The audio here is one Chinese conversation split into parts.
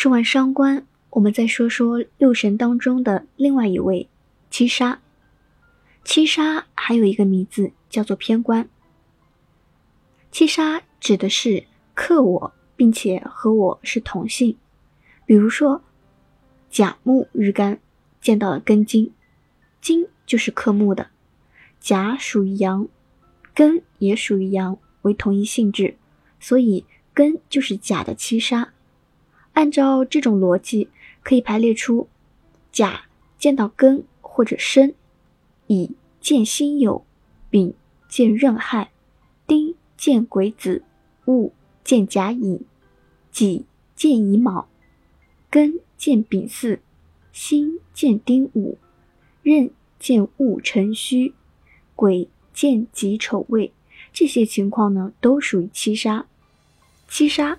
说完伤官，我们再说说六神当中的另外一位七杀。七杀还有一个名字叫做偏官。七杀指的是克我，并且和我是同性。比如说，甲木日干见到了庚金，金就是克木的，甲属于阳，庚也属于阳，为同一性质，所以庚就是甲的七杀。按照这种逻辑，可以排列出：甲见到庚或者申，乙见辛酉，丙见壬亥，丁见癸子，戊见甲乙，己见乙卯，庚见丙巳，辛见丁午，壬见戊辰戌，癸见己丑未。这些情况呢，都属于七杀。七杀。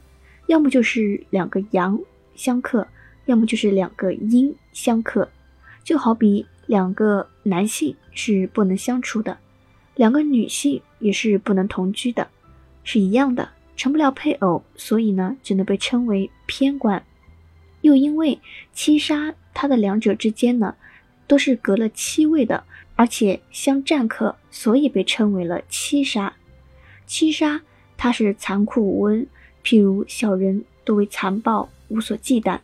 要么就是两个阳相克，要么就是两个阴相克，就好比两个男性是不能相处的，两个女性也是不能同居的，是一样的，成不了配偶，所以呢，只能被称为偏官。又因为七杀它的两者之间呢，都是隔了七位的，而且相战克，所以被称为了七杀。七杀它是残酷无恩。譬如小人多为残暴，无所忌惮。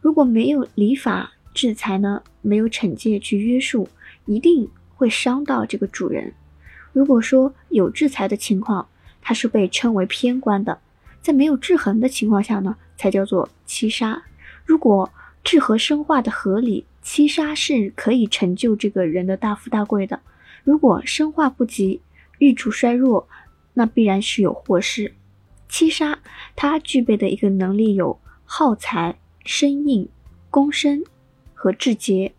如果没有礼法制裁呢，没有惩戒去约束，一定会伤到这个主人。如果说有制裁的情况，它是被称为偏官的；在没有制衡的情况下呢，才叫做七杀。如果制和生化的合理，七杀是可以成就这个人的大富大贵的。如果生化不及，日主衰弱，那必然是有祸事。七杀，它具备的一个能力有耗财、生硬、攻身和制节。